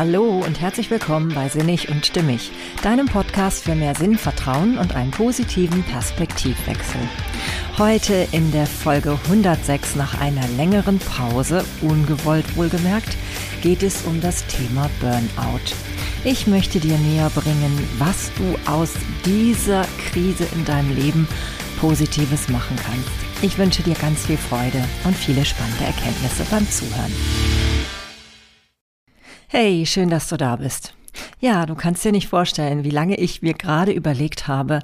Hallo und herzlich willkommen bei Sinnig und Stimmig, deinem Podcast für mehr Sinn, Vertrauen und einen positiven Perspektivwechsel. Heute in der Folge 106 nach einer längeren Pause, ungewollt wohlgemerkt, geht es um das Thema Burnout. Ich möchte dir näher bringen, was du aus dieser Krise in deinem Leben Positives machen kannst. Ich wünsche dir ganz viel Freude und viele spannende Erkenntnisse beim Zuhören. Hey, schön, dass du da bist. Ja, du kannst dir nicht vorstellen, wie lange ich mir gerade überlegt habe,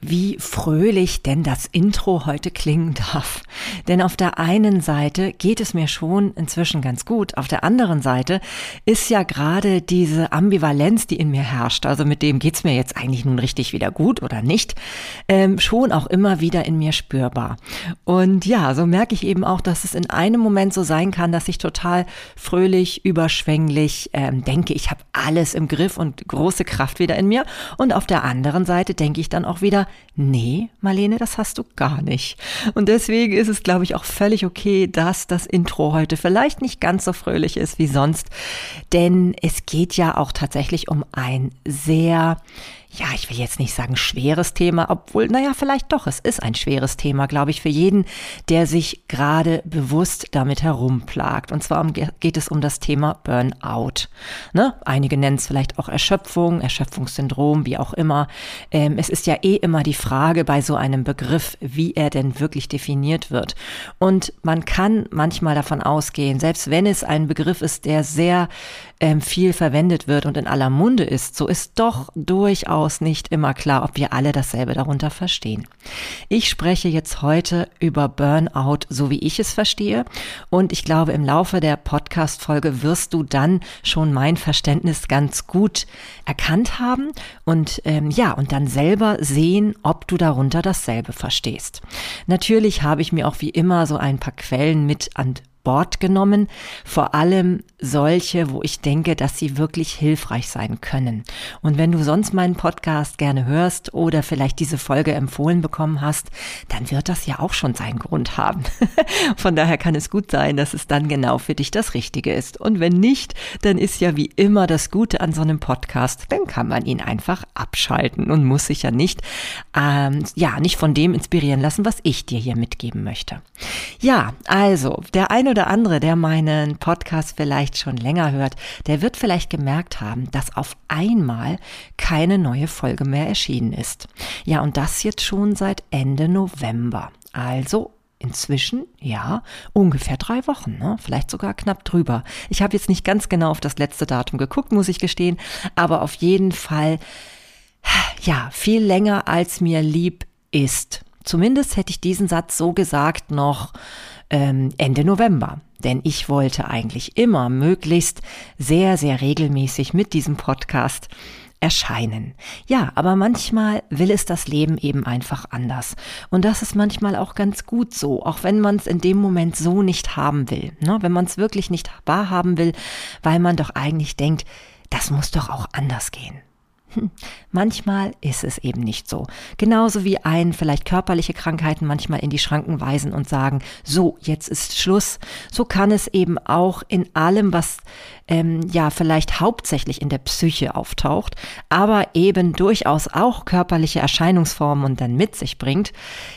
wie fröhlich denn das Intro heute klingen darf. Denn auf der einen Seite geht es mir schon inzwischen ganz gut, auf der anderen Seite ist ja gerade diese Ambivalenz, die in mir herrscht, also mit dem geht's mir jetzt eigentlich nun richtig wieder gut oder nicht, ähm, schon auch immer wieder in mir spürbar. Und ja, so merke ich eben auch, dass es in einem Moment so sein kann, dass ich total fröhlich, überschwänglich ähm, denke, ich habe alles im Griff und große Kraft wieder in mir. Und auf der anderen Seite denke ich dann auch wieder, nee, Marlene, das hast du gar nicht. Und deswegen ist es, glaube ich, auch völlig okay, dass das Intro heute vielleicht nicht ganz so fröhlich ist wie sonst. Denn es geht ja auch tatsächlich um ein sehr ja, ich will jetzt nicht sagen schweres Thema, obwohl, naja, vielleicht doch, es ist ein schweres Thema, glaube ich, für jeden, der sich gerade bewusst damit herumplagt. Und zwar geht es um das Thema Burnout. Ne? Einige nennen es vielleicht auch Erschöpfung, Erschöpfungssyndrom, wie auch immer. Ähm, es ist ja eh immer die Frage bei so einem Begriff, wie er denn wirklich definiert wird. Und man kann manchmal davon ausgehen, selbst wenn es ein Begriff ist, der sehr ähm, viel verwendet wird und in aller Munde ist, so ist doch durchaus nicht immer klar, ob wir alle dasselbe darunter verstehen. Ich spreche jetzt heute über Burnout, so wie ich es verstehe. Und ich glaube, im Laufe der Podcast-Folge wirst du dann schon mein Verständnis ganz gut erkannt haben und ähm, ja, und dann selber sehen, ob du darunter dasselbe verstehst. Natürlich habe ich mir auch wie immer so ein paar Quellen mit an Bord genommen, vor allem solche, wo ich denke, dass sie wirklich hilfreich sein können. Und wenn du sonst meinen Podcast gerne hörst oder vielleicht diese Folge empfohlen bekommen hast, dann wird das ja auch schon seinen Grund haben. Von daher kann es gut sein, dass es dann genau für dich das Richtige ist. Und wenn nicht, dann ist ja wie immer das Gute an so einem Podcast, dann kann man ihn einfach abschalten und muss sich ja nicht, ähm, ja, nicht von dem inspirieren lassen, was ich dir hier mitgeben möchte. Ja, also, der eine oder andere, der meinen Podcast vielleicht schon länger hört, der wird vielleicht gemerkt haben, dass auf einmal keine neue Folge mehr erschienen ist. Ja, und das jetzt schon seit Ende November. Also Inzwischen, ja, ungefähr drei Wochen, ne? vielleicht sogar knapp drüber. Ich habe jetzt nicht ganz genau auf das letzte Datum geguckt, muss ich gestehen, aber auf jeden Fall, ja, viel länger als mir lieb ist. Zumindest hätte ich diesen Satz so gesagt noch ähm, Ende November. Denn ich wollte eigentlich immer möglichst sehr, sehr regelmäßig mit diesem Podcast erscheinen. Ja, aber manchmal will es das Leben eben einfach anders. Und das ist manchmal auch ganz gut so, auch wenn man es in dem Moment so nicht haben will. Ne? Wenn man es wirklich nicht wahrhaben will, weil man doch eigentlich denkt, das muss doch auch anders gehen. Hm, manchmal ist es eben nicht so. Genauso wie ein vielleicht körperliche Krankheiten manchmal in die Schranken weisen und sagen, so, jetzt ist Schluss. So kann es eben auch in allem, was ähm, ja vielleicht hauptsächlich in der Psyche auftaucht, aber eben durchaus auch körperliche Erscheinungsformen und dann mit sich bringt.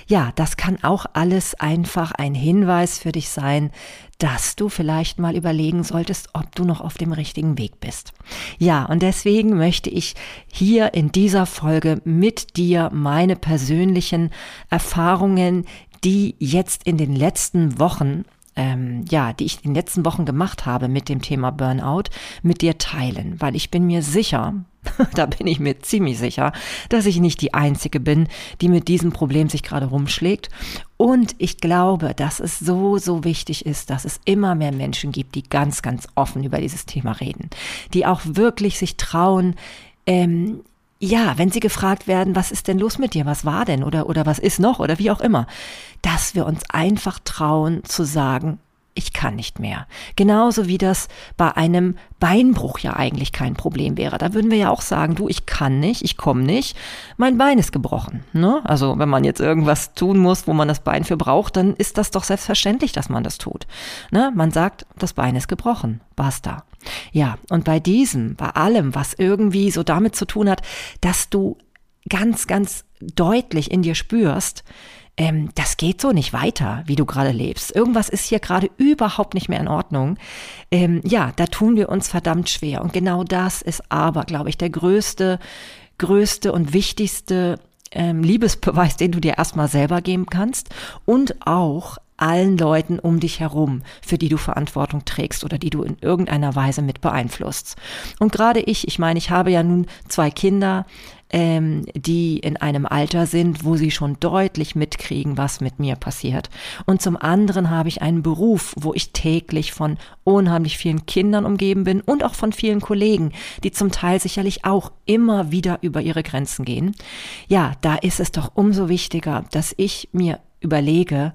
Ja, das kann auch alles einfach ein Hinweis für dich sein, dass du vielleicht mal überlegen solltest, ob du noch auf dem richtigen Weg bist. Ja, und deswegen möchte ich hier in dieser Folge mit dir meine persönlichen Erfahrungen, die jetzt in den letzten Wochen ähm, ja, die ich in den letzten Wochen gemacht habe mit dem Thema Burnout, mit dir teilen, weil ich bin mir sicher, da bin ich mir ziemlich sicher, dass ich nicht die Einzige bin, die mit diesem Problem sich gerade rumschlägt. Und ich glaube, dass es so, so wichtig ist, dass es immer mehr Menschen gibt, die ganz, ganz offen über dieses Thema reden, die auch wirklich sich trauen, ähm, ja, wenn sie gefragt werden, was ist denn los mit dir, was war denn? Oder, oder was ist noch? Oder wie auch immer, dass wir uns einfach trauen zu sagen, ich kann nicht mehr. Genauso wie das bei einem Beinbruch ja eigentlich kein Problem wäre. Da würden wir ja auch sagen, du, ich kann nicht, ich komme nicht, mein Bein ist gebrochen. Ne? Also wenn man jetzt irgendwas tun muss, wo man das Bein für braucht, dann ist das doch selbstverständlich, dass man das tut. Ne? Man sagt, das Bein ist gebrochen, basta. Ja, und bei diesem, bei allem, was irgendwie so damit zu tun hat, dass du ganz, ganz deutlich in dir spürst, ähm, das geht so nicht weiter, wie du gerade lebst. Irgendwas ist hier gerade überhaupt nicht mehr in Ordnung. Ähm, ja, da tun wir uns verdammt schwer. Und genau das ist aber, glaube ich, der größte, größte und wichtigste ähm, Liebesbeweis, den du dir erstmal selber geben kannst und auch allen Leuten um dich herum, für die du Verantwortung trägst oder die du in irgendeiner Weise mit beeinflusst. Und gerade ich, ich meine, ich habe ja nun zwei Kinder, ähm, die in einem Alter sind, wo sie schon deutlich mitkriegen, was mit mir passiert. Und zum anderen habe ich einen Beruf, wo ich täglich von unheimlich vielen Kindern umgeben bin und auch von vielen Kollegen, die zum Teil sicherlich auch immer wieder über ihre Grenzen gehen. Ja, da ist es doch umso wichtiger, dass ich mir überlege,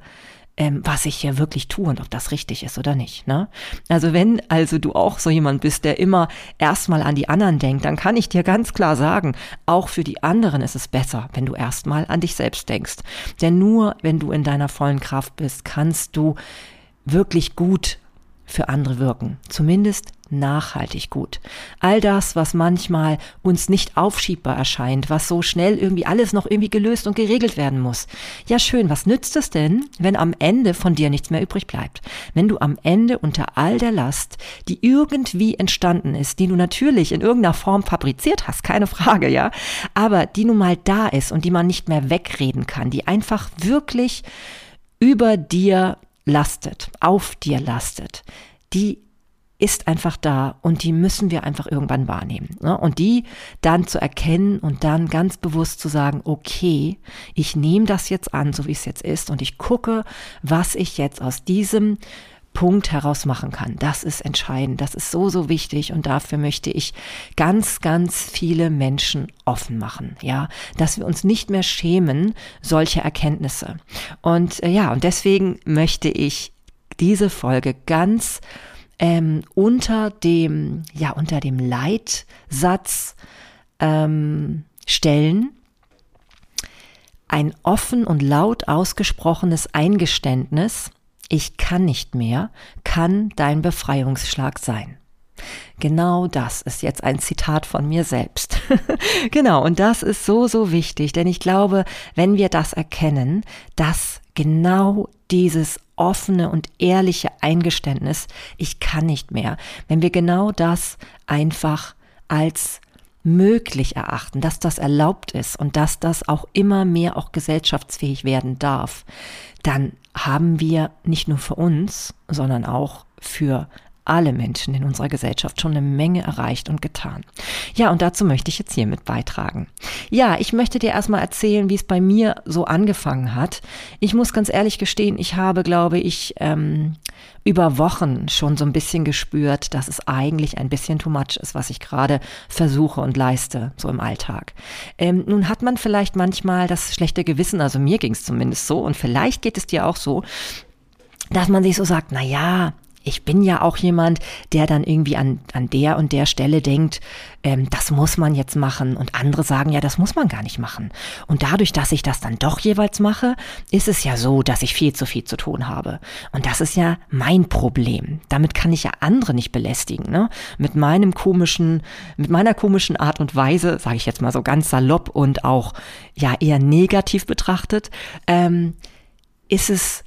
ähm, was ich hier wirklich tue und ob das richtig ist oder nicht. Ne? Also wenn also du auch so jemand bist, der immer erstmal an die anderen denkt, dann kann ich dir ganz klar sagen, auch für die anderen ist es besser, wenn du erstmal an dich selbst denkst. Denn nur wenn du in deiner vollen Kraft bist, kannst du wirklich gut für andere wirken. Zumindest nachhaltig gut. All das, was manchmal uns nicht aufschiebbar erscheint, was so schnell irgendwie alles noch irgendwie gelöst und geregelt werden muss. Ja, schön, was nützt es denn, wenn am Ende von dir nichts mehr übrig bleibt? Wenn du am Ende unter all der Last, die irgendwie entstanden ist, die du natürlich in irgendeiner Form fabriziert hast, keine Frage, ja, aber die nun mal da ist und die man nicht mehr wegreden kann, die einfach wirklich über dir lastet, auf dir lastet, die ist einfach da und die müssen wir einfach irgendwann wahrnehmen. Ne? Und die dann zu erkennen und dann ganz bewusst zu sagen, okay, ich nehme das jetzt an, so wie es jetzt ist und ich gucke, was ich jetzt aus diesem Punkt heraus machen kann. Das ist entscheidend. Das ist so, so wichtig. Und dafür möchte ich ganz, ganz viele Menschen offen machen. Ja, dass wir uns nicht mehr schämen, solche Erkenntnisse. Und äh, ja, und deswegen möchte ich diese Folge ganz ähm, unter dem, ja, unter dem Leitsatz ähm, stellen, ein offen und laut ausgesprochenes Eingeständnis, ich kann nicht mehr, kann dein Befreiungsschlag sein. Genau das ist jetzt ein Zitat von mir selbst. genau, und das ist so, so wichtig, denn ich glaube, wenn wir das erkennen, dass genau dieses offene und ehrliche Eingeständnis, ich kann nicht mehr, wenn wir genau das einfach als möglich erachten, dass das erlaubt ist und dass das auch immer mehr auch gesellschaftsfähig werden darf, dann haben wir nicht nur für uns, sondern auch für alle Menschen in unserer Gesellschaft schon eine Menge erreicht und getan. Ja, und dazu möchte ich jetzt hiermit beitragen. Ja, ich möchte dir erstmal erzählen, wie es bei mir so angefangen hat. Ich muss ganz ehrlich gestehen, ich habe, glaube ich, ähm, über Wochen schon so ein bisschen gespürt, dass es eigentlich ein bisschen too much ist, was ich gerade versuche und leiste, so im Alltag. Ähm, nun hat man vielleicht manchmal das schlechte Gewissen, also mir ging es zumindest so, und vielleicht geht es dir auch so, dass man sich so sagt, na ja, ich bin ja auch jemand, der dann irgendwie an, an der und der Stelle denkt, ähm, das muss man jetzt machen. Und andere sagen, ja, das muss man gar nicht machen. Und dadurch, dass ich das dann doch jeweils mache, ist es ja so, dass ich viel zu viel zu tun habe. Und das ist ja mein Problem. Damit kann ich ja andere nicht belästigen. Ne? Mit meinem komischen, mit meiner komischen Art und Weise, sage ich jetzt mal so ganz salopp und auch ja eher negativ betrachtet, ähm, ist es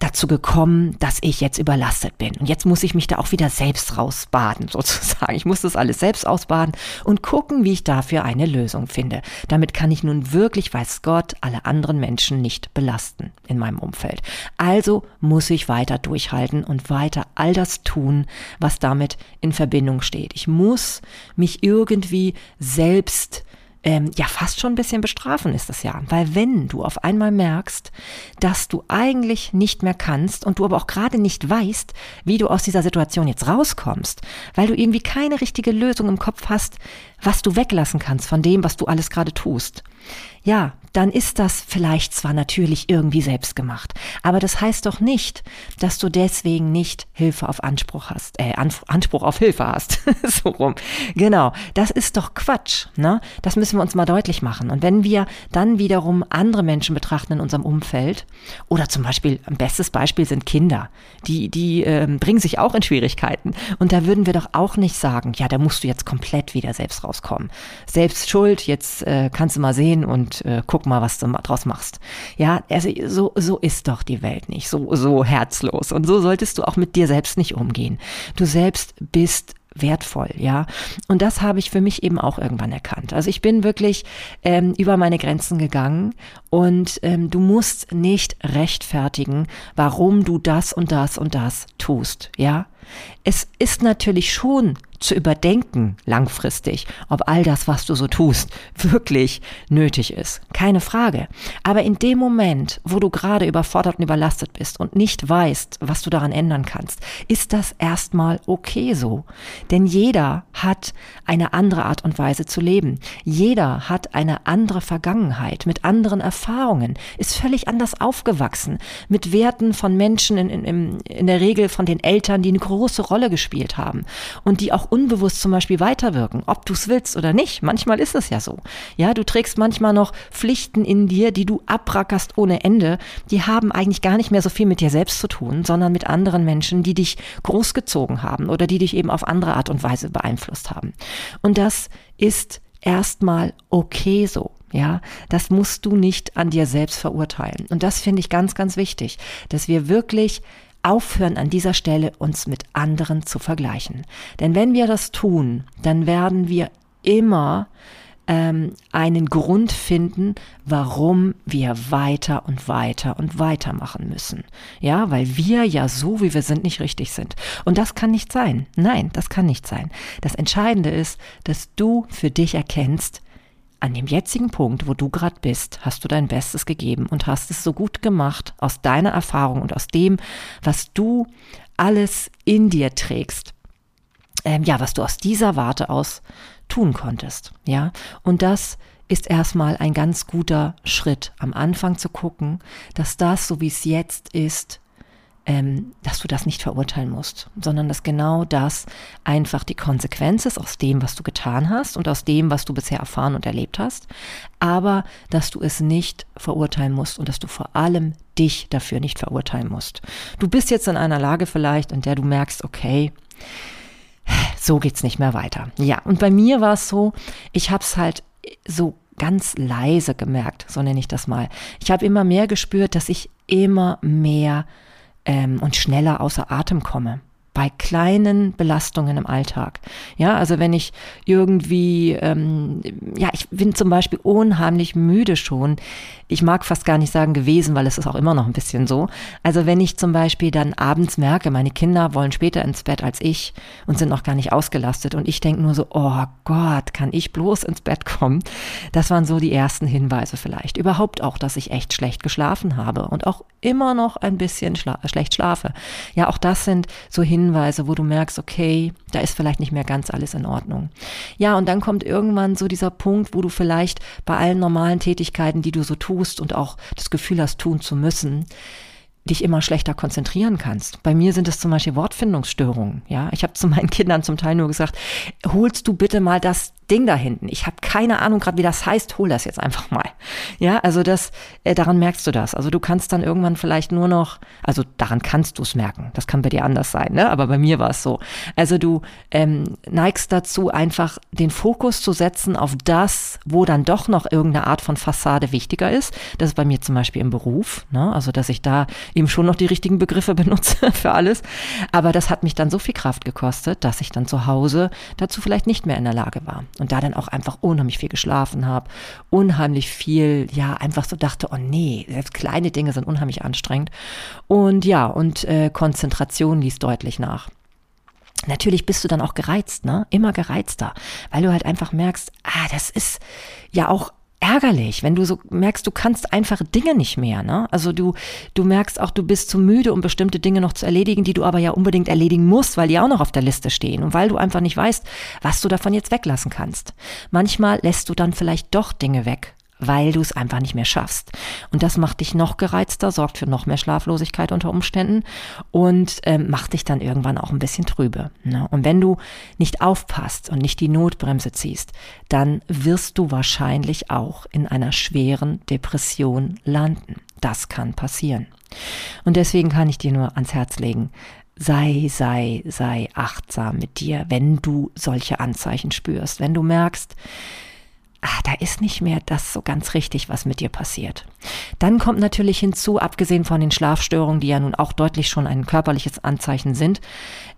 dazu gekommen, dass ich jetzt überlastet bin. Und jetzt muss ich mich da auch wieder selbst rausbaden, sozusagen. Ich muss das alles selbst ausbaden und gucken, wie ich dafür eine Lösung finde. Damit kann ich nun wirklich, weiß Gott, alle anderen Menschen nicht belasten in meinem Umfeld. Also muss ich weiter durchhalten und weiter all das tun, was damit in Verbindung steht. Ich muss mich irgendwie selbst ähm, ja fast schon ein bisschen bestrafen ist das ja. Weil wenn du auf einmal merkst, dass du eigentlich nicht mehr kannst und du aber auch gerade nicht weißt, wie du aus dieser Situation jetzt rauskommst, weil du irgendwie keine richtige Lösung im Kopf hast, was du weglassen kannst von dem, was du alles gerade tust. Ja, dann ist das vielleicht zwar natürlich irgendwie selbst gemacht, aber das heißt doch nicht, dass du deswegen nicht Hilfe auf Anspruch hast, äh, Anspruch auf Hilfe hast. so rum. Genau. Das ist doch Quatsch, ne? Das müssen wir uns mal deutlich machen. Und wenn wir dann wiederum andere Menschen betrachten in unserem Umfeld, oder zum Beispiel, ein bestes Beispiel sind Kinder, die, die äh, bringen sich auch in Schwierigkeiten. Und da würden wir doch auch nicht sagen, ja, da musst du jetzt komplett wieder selbst rauskommen. Selbst schuld, jetzt äh, kannst du mal sehen und äh, guck mal, was du draus machst. Ja, also so, so ist doch die Welt nicht, so, so herzlos. Und so solltest du auch mit dir selbst nicht umgehen. Du selbst bist wertvoll, ja. Und das habe ich für mich eben auch irgendwann erkannt. Also ich bin wirklich ähm, über meine Grenzen gegangen und ähm, du musst nicht rechtfertigen, warum du das und das und das tust, ja. Es ist natürlich schon zu überdenken langfristig, ob all das, was du so tust, wirklich nötig ist. Keine Frage. Aber in dem Moment, wo du gerade überfordert und überlastet bist und nicht weißt, was du daran ändern kannst, ist das erstmal okay so. Denn jeder hat eine andere Art und Weise zu leben. Jeder hat eine andere Vergangenheit mit anderen Erfahrungen, ist völlig anders aufgewachsen, mit Werten von Menschen in, in, in der Regel von den Eltern, die eine Rolle gespielt haben und die auch unbewusst zum Beispiel weiterwirken, ob du es willst oder nicht. Manchmal ist es ja so. Ja, du trägst manchmal noch Pflichten in dir, die du abrackerst ohne Ende. Die haben eigentlich gar nicht mehr so viel mit dir selbst zu tun, sondern mit anderen Menschen, die dich großgezogen haben oder die dich eben auf andere Art und Weise beeinflusst haben. Und das ist erstmal okay so. Ja, das musst du nicht an dir selbst verurteilen. Und das finde ich ganz, ganz wichtig, dass wir wirklich aufhören an dieser Stelle uns mit anderen zu vergleichen. Denn wenn wir das tun, dann werden wir immer ähm, einen Grund finden, warum wir weiter und weiter und weiter machen müssen. Ja, weil wir ja so, wie wir sind, nicht richtig sind. Und das kann nicht sein. Nein, das kann nicht sein. Das Entscheidende ist, dass du für dich erkennst, an dem jetzigen Punkt, wo du gerade bist, hast du dein Bestes gegeben und hast es so gut gemacht aus deiner Erfahrung und aus dem, was du alles in dir trägst. Ähm, ja, was du aus dieser Warte aus tun konntest. Ja, und das ist erstmal ein ganz guter Schritt, am Anfang zu gucken, dass das, so wie es jetzt ist, ähm, dass du das nicht verurteilen musst, sondern dass genau das einfach die Konsequenz ist aus dem, was du getan hast und aus dem, was du bisher erfahren und erlebt hast, aber dass du es nicht verurteilen musst und dass du vor allem dich dafür nicht verurteilen musst. Du bist jetzt in einer Lage vielleicht, in der du merkst, okay, so geht's nicht mehr weiter. Ja, und bei mir war es so, ich habe es halt so ganz leise gemerkt, so nenne ich das mal. Ich habe immer mehr gespürt, dass ich immer mehr ähm, und schneller außer Atem komme bei kleinen Belastungen im Alltag. Ja, also wenn ich irgendwie, ähm, ja, ich bin zum Beispiel unheimlich müde schon. Ich mag fast gar nicht sagen gewesen, weil es ist auch immer noch ein bisschen so. Also wenn ich zum Beispiel dann abends merke, meine Kinder wollen später ins Bett als ich und sind noch gar nicht ausgelastet und ich denke nur so, oh Gott, kann ich bloß ins Bett kommen? Das waren so die ersten Hinweise vielleicht. Überhaupt auch, dass ich echt schlecht geschlafen habe und auch immer noch ein bisschen schla schlecht schlafe. Ja, auch das sind so Hinweise, Hinweise, wo du merkst, okay, da ist vielleicht nicht mehr ganz alles in Ordnung. Ja, und dann kommt irgendwann so dieser Punkt, wo du vielleicht bei allen normalen Tätigkeiten, die du so tust und auch das Gefühl hast, tun zu müssen, dich immer schlechter konzentrieren kannst. Bei mir sind es zum Beispiel Wortfindungsstörungen. Ja, ich habe zu meinen Kindern zum Teil nur gesagt: Holst du bitte mal das Ding da hinten. Ich habe keine Ahnung gerade, wie das heißt. Hol das jetzt einfach mal. Ja, also das, äh, daran merkst du das. Also du kannst dann irgendwann vielleicht nur noch, also daran kannst du es merken. Das kann bei dir anders sein, ne? Aber bei mir war es so. Also du ähm, neigst dazu, einfach den Fokus zu setzen auf das, wo dann doch noch irgendeine Art von Fassade wichtiger ist. Das ist bei mir zum Beispiel im Beruf. Ne? Also dass ich da eben schon noch die richtigen Begriffe benutze für alles. Aber das hat mich dann so viel Kraft gekostet, dass ich dann zu Hause dazu vielleicht nicht mehr in der Lage war und da dann auch einfach unheimlich viel geschlafen habe, unheimlich viel, ja, einfach so dachte, oh nee, selbst kleine Dinge sind unheimlich anstrengend. Und ja, und äh, Konzentration ließ deutlich nach. Natürlich bist du dann auch gereizt, ne? Immer gereizter, weil du halt einfach merkst, ah, das ist ja auch ärgerlich, wenn du so merkst, du kannst einfache Dinge nicht mehr, ne? Also du, du merkst auch, du bist zu müde, um bestimmte Dinge noch zu erledigen, die du aber ja unbedingt erledigen musst, weil die auch noch auf der Liste stehen und weil du einfach nicht weißt, was du davon jetzt weglassen kannst. Manchmal lässt du dann vielleicht doch Dinge weg, weil du es einfach nicht mehr schaffst. Und das macht dich noch gereizter, sorgt für noch mehr Schlaflosigkeit unter Umständen und ähm, macht dich dann irgendwann auch ein bisschen trübe. Ne? Und wenn du nicht aufpasst und nicht die Notbremse ziehst, dann wirst du wahrscheinlich auch in einer schweren Depression landen. Das kann passieren. Und deswegen kann ich dir nur ans Herz legen, sei, sei, sei achtsam mit dir, wenn du solche Anzeichen spürst, wenn du merkst, ah, da ist nicht mehr das so ganz richtig, was mit dir passiert. Dann kommt natürlich hinzu, abgesehen von den Schlafstörungen, die ja nun auch deutlich schon ein körperliches Anzeichen sind,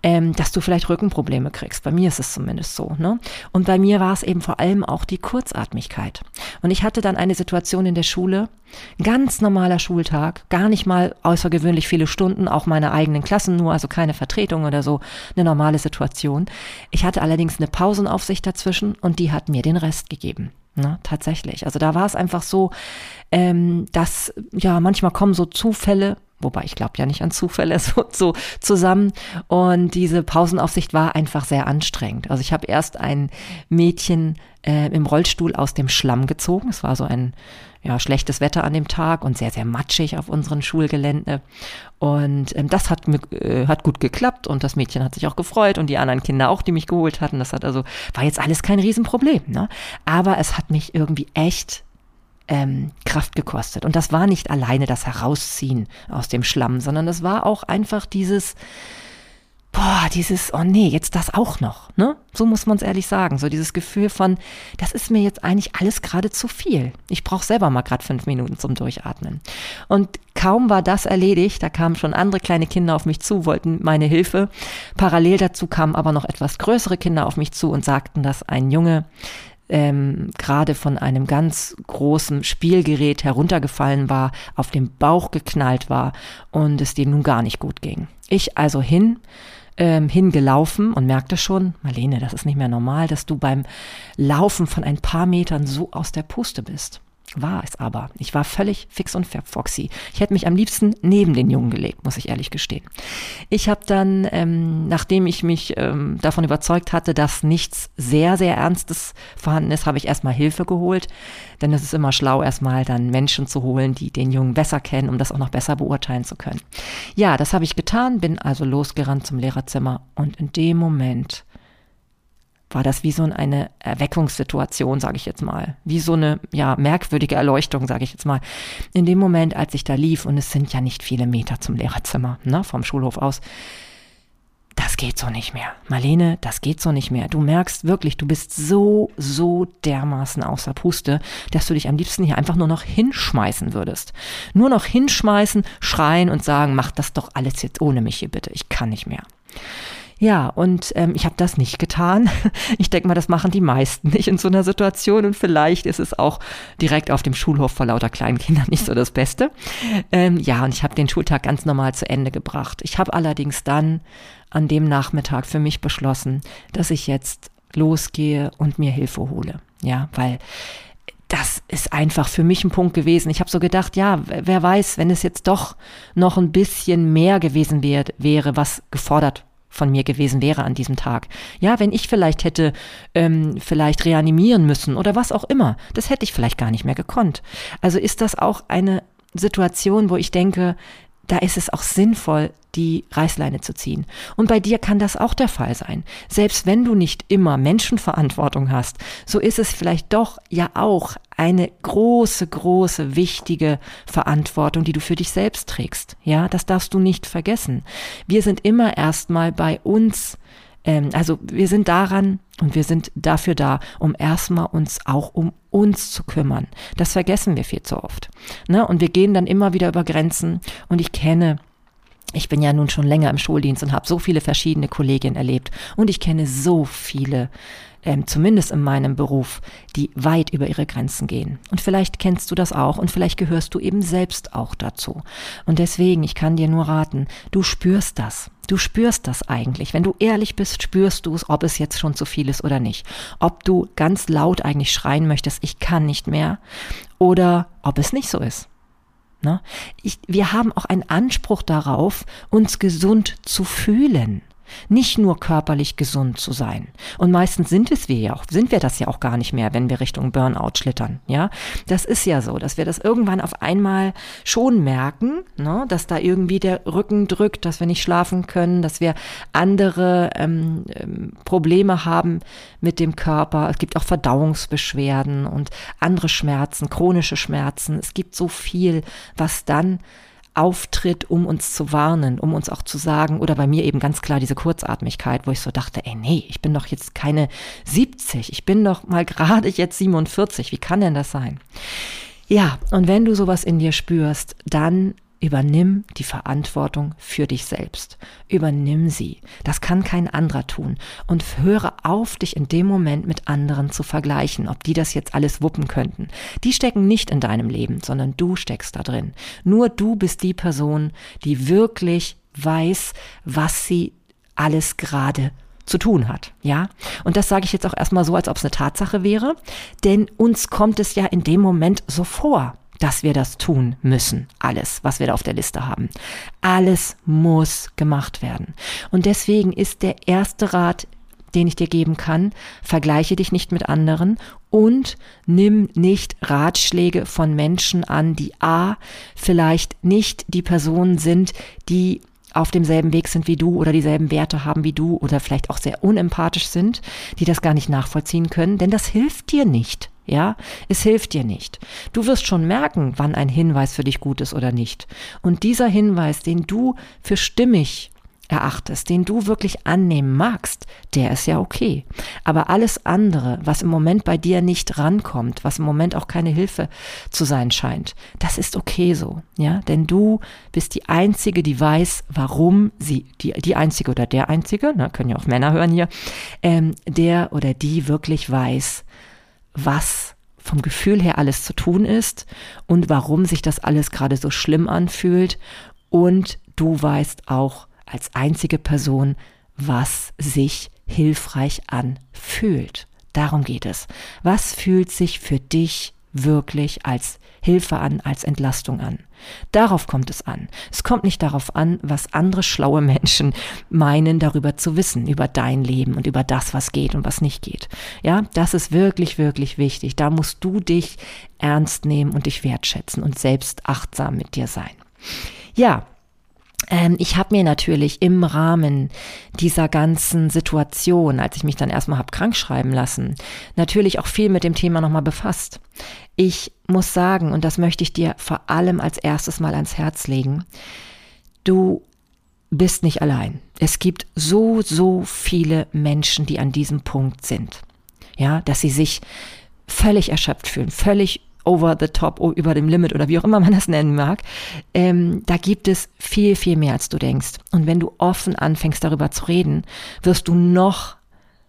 ähm, dass du vielleicht Rückenprobleme kriegst. Bei mir ist es zumindest so. Ne? Und bei mir war es eben vor allem auch die Kurzatmigkeit. Und ich hatte dann eine Situation in der Schule, ganz normaler Schultag, gar nicht mal außergewöhnlich viele Stunden, auch meine eigenen Klassen nur, also keine Vertretung oder so, eine normale Situation. Ich hatte allerdings eine Pausenaufsicht dazwischen und die hat mir den Rest gegeben. Ne, tatsächlich. Also da war es einfach so, ähm, dass ja manchmal kommen so Zufälle, wobei ich glaube ja nicht an Zufälle, so, so zusammen. Und diese Pausenaufsicht war einfach sehr anstrengend. Also ich habe erst ein Mädchen äh, im Rollstuhl aus dem Schlamm gezogen. Es war so ein ja, schlechtes Wetter an dem Tag und sehr, sehr matschig auf unseren Schulgelände. Und ähm, das hat, äh, hat gut geklappt und das Mädchen hat sich auch gefreut und die anderen Kinder auch, die mich geholt hatten. Das hat also, war jetzt alles kein Riesenproblem. Ne? Aber es hat mich irgendwie echt ähm, Kraft gekostet. Und das war nicht alleine das Herausziehen aus dem Schlamm, sondern es war auch einfach dieses, boah, dieses, oh nee, jetzt das auch noch, ne? So muss man es ehrlich sagen. So dieses Gefühl von, das ist mir jetzt eigentlich alles gerade zu viel. Ich brauche selber mal gerade fünf Minuten zum Durchatmen. Und kaum war das erledigt, da kamen schon andere kleine Kinder auf mich zu, wollten meine Hilfe. Parallel dazu kamen aber noch etwas größere Kinder auf mich zu und sagten, dass ein Junge ähm, gerade von einem ganz großen Spielgerät heruntergefallen war, auf dem Bauch geknallt war und es dir nun gar nicht gut ging. Ich also hin, ähm, hingelaufen und merkte schon, Marlene, das ist nicht mehr normal, dass du beim Laufen von ein paar Metern so aus der Puste bist. War es aber. Ich war völlig fix und foxy. Ich hätte mich am liebsten neben den Jungen gelegt, muss ich ehrlich gestehen. Ich habe dann, ähm, nachdem ich mich ähm, davon überzeugt hatte, dass nichts sehr, sehr Ernstes vorhanden ist, habe ich erstmal Hilfe geholt. Denn es ist immer schlau, erstmal dann Menschen zu holen, die den Jungen besser kennen, um das auch noch besser beurteilen zu können. Ja, das habe ich getan, bin also losgerannt zum Lehrerzimmer und in dem Moment war das wie so eine Erweckungssituation, sage ich jetzt mal. Wie so eine ja, merkwürdige Erleuchtung, sage ich jetzt mal. In dem Moment, als ich da lief, und es sind ja nicht viele Meter zum Lehrerzimmer, ne, vom Schulhof aus, das geht so nicht mehr. Marlene, das geht so nicht mehr. Du merkst wirklich, du bist so, so dermaßen außer Puste, dass du dich am liebsten hier einfach nur noch hinschmeißen würdest. Nur noch hinschmeißen, schreien und sagen, mach das doch alles jetzt ohne mich hier bitte. Ich kann nicht mehr. Ja, und ähm, ich habe das nicht getan. Ich denke mal, das machen die meisten nicht in so einer Situation und vielleicht ist es auch direkt auf dem Schulhof vor lauter kleinen Kindern nicht so das Beste. Ähm, ja, und ich habe den Schultag ganz normal zu Ende gebracht. Ich habe allerdings dann an dem Nachmittag für mich beschlossen, dass ich jetzt losgehe und mir Hilfe hole. Ja, weil das ist einfach für mich ein Punkt gewesen. Ich habe so gedacht, ja, wer weiß, wenn es jetzt doch noch ein bisschen mehr gewesen wär, wäre, was gefordert von mir gewesen wäre an diesem Tag. Ja, wenn ich vielleicht hätte ähm, vielleicht reanimieren müssen oder was auch immer, das hätte ich vielleicht gar nicht mehr gekonnt. Also ist das auch eine Situation, wo ich denke, da ist es auch sinnvoll, die Reißleine zu ziehen. Und bei dir kann das auch der Fall sein. Selbst wenn du nicht immer Menschenverantwortung hast, so ist es vielleicht doch ja auch eine große, große, wichtige Verantwortung, die du für dich selbst trägst. Ja, das darfst du nicht vergessen. Wir sind immer erstmal bei uns ähm, also wir sind daran und wir sind dafür da, um erstmal uns auch um uns zu kümmern. Das vergessen wir viel zu oft. Ne? Und wir gehen dann immer wieder über Grenzen und ich kenne ich bin ja nun schon länger im Schuldienst und habe so viele verschiedene Kolleginnen erlebt und ich kenne so viele ähm, zumindest in meinem Beruf, die weit über ihre Grenzen gehen. Und vielleicht kennst du das auch und vielleicht gehörst du eben selbst auch dazu. Und deswegen, ich kann dir nur raten, du spürst das. Du spürst das eigentlich. Wenn du ehrlich bist, spürst du es, ob es jetzt schon zu viel ist oder nicht. Ob du ganz laut eigentlich schreien möchtest, ich kann nicht mehr, oder ob es nicht so ist. Ne? Ich, wir haben auch einen Anspruch darauf, uns gesund zu fühlen. Nicht nur körperlich gesund zu sein. Und meistens sind es wir ja auch, sind wir das ja auch gar nicht mehr, wenn wir Richtung Burnout schlittern, ja. Das ist ja so, dass wir das irgendwann auf einmal schon merken, ne, dass da irgendwie der Rücken drückt, dass wir nicht schlafen können, dass wir andere ähm, ähm, Probleme haben mit dem Körper. Es gibt auch Verdauungsbeschwerden und andere Schmerzen, chronische Schmerzen. Es gibt so viel, was dann auftritt, um uns zu warnen, um uns auch zu sagen, oder bei mir eben ganz klar diese Kurzatmigkeit, wo ich so dachte, ey, nee, ich bin doch jetzt keine 70, ich bin doch mal gerade jetzt 47, wie kann denn das sein? Ja, und wenn du sowas in dir spürst, dann Übernimm die Verantwortung für dich selbst. Übernimm sie. Das kann kein anderer tun. Und höre auf, dich in dem Moment mit anderen zu vergleichen, ob die das jetzt alles wuppen könnten. Die stecken nicht in deinem Leben, sondern du steckst da drin. Nur du bist die Person, die wirklich weiß, was sie alles gerade zu tun hat, ja? Und das sage ich jetzt auch erstmal so, als ob es eine Tatsache wäre, denn uns kommt es ja in dem Moment so vor dass wir das tun müssen. Alles, was wir da auf der Liste haben. Alles muss gemacht werden. Und deswegen ist der erste Rat, den ich dir geben kann, vergleiche dich nicht mit anderen und nimm nicht Ratschläge von Menschen an, die A, vielleicht nicht die Personen sind, die auf demselben Weg sind wie du oder dieselben Werte haben wie du oder vielleicht auch sehr unempathisch sind, die das gar nicht nachvollziehen können, denn das hilft dir nicht. Ja, es hilft dir nicht. Du wirst schon merken, wann ein Hinweis für dich gut ist oder nicht. Und dieser Hinweis, den du für stimmig erachtest, den du wirklich annehmen magst, der ist ja okay. Aber alles andere, was im Moment bei dir nicht rankommt, was im Moment auch keine Hilfe zu sein scheint, das ist okay so, ja, denn du bist die einzige, die weiß, warum sie, die, die einzige oder der einzige, ne, können ja auch Männer hören hier, ähm, der oder die wirklich weiß, was vom Gefühl her alles zu tun ist und warum sich das alles gerade so schlimm anfühlt. Und du weißt auch als einzige Person, was sich hilfreich anfühlt. Darum geht es. Was fühlt sich für dich wirklich als Hilfe an, als Entlastung an. Darauf kommt es an. Es kommt nicht darauf an, was andere schlaue Menschen meinen, darüber zu wissen, über dein Leben und über das, was geht und was nicht geht. Ja, das ist wirklich, wirklich wichtig. Da musst du dich ernst nehmen und dich wertschätzen und selbst achtsam mit dir sein. Ja, ich habe mir natürlich im Rahmen dieser ganzen Situation, als ich mich dann erstmal habe krank schreiben lassen, natürlich auch viel mit dem Thema nochmal befasst. Ich muss sagen, und das möchte ich dir vor allem als erstes mal ans Herz legen, du bist nicht allein. Es gibt so, so viele Menschen, die an diesem Punkt sind. Ja, dass sie sich völlig erschöpft fühlen, völlig over the top, über dem Limit oder wie auch immer man das nennen mag, ähm, da gibt es viel, viel mehr, als du denkst. Und wenn du offen anfängst, darüber zu reden, wirst du noch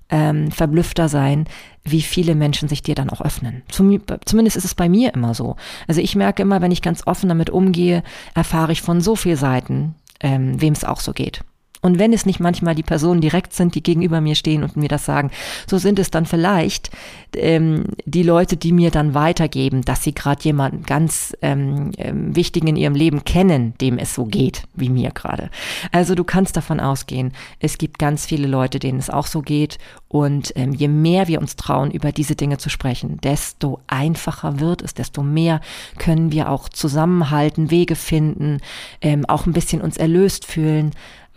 ähm, verblüffter sein, wie viele Menschen sich dir dann auch öffnen. Zum, zumindest ist es bei mir immer so. Also ich merke immer, wenn ich ganz offen damit umgehe, erfahre ich von so vielen Seiten, ähm, wem es auch so geht. Und wenn es nicht manchmal die Personen direkt sind, die gegenüber mir stehen und mir das sagen, so sind es dann vielleicht ähm, die Leute, die mir dann weitergeben, dass sie gerade jemanden ganz ähm, ähm, wichtigen in ihrem Leben kennen, dem es so geht, wie mir gerade. Also du kannst davon ausgehen, es gibt ganz viele Leute, denen es auch so geht. Und ähm, je mehr wir uns trauen, über diese Dinge zu sprechen, desto einfacher wird es, desto mehr können wir auch zusammenhalten, Wege finden, ähm, auch ein bisschen uns erlöst fühlen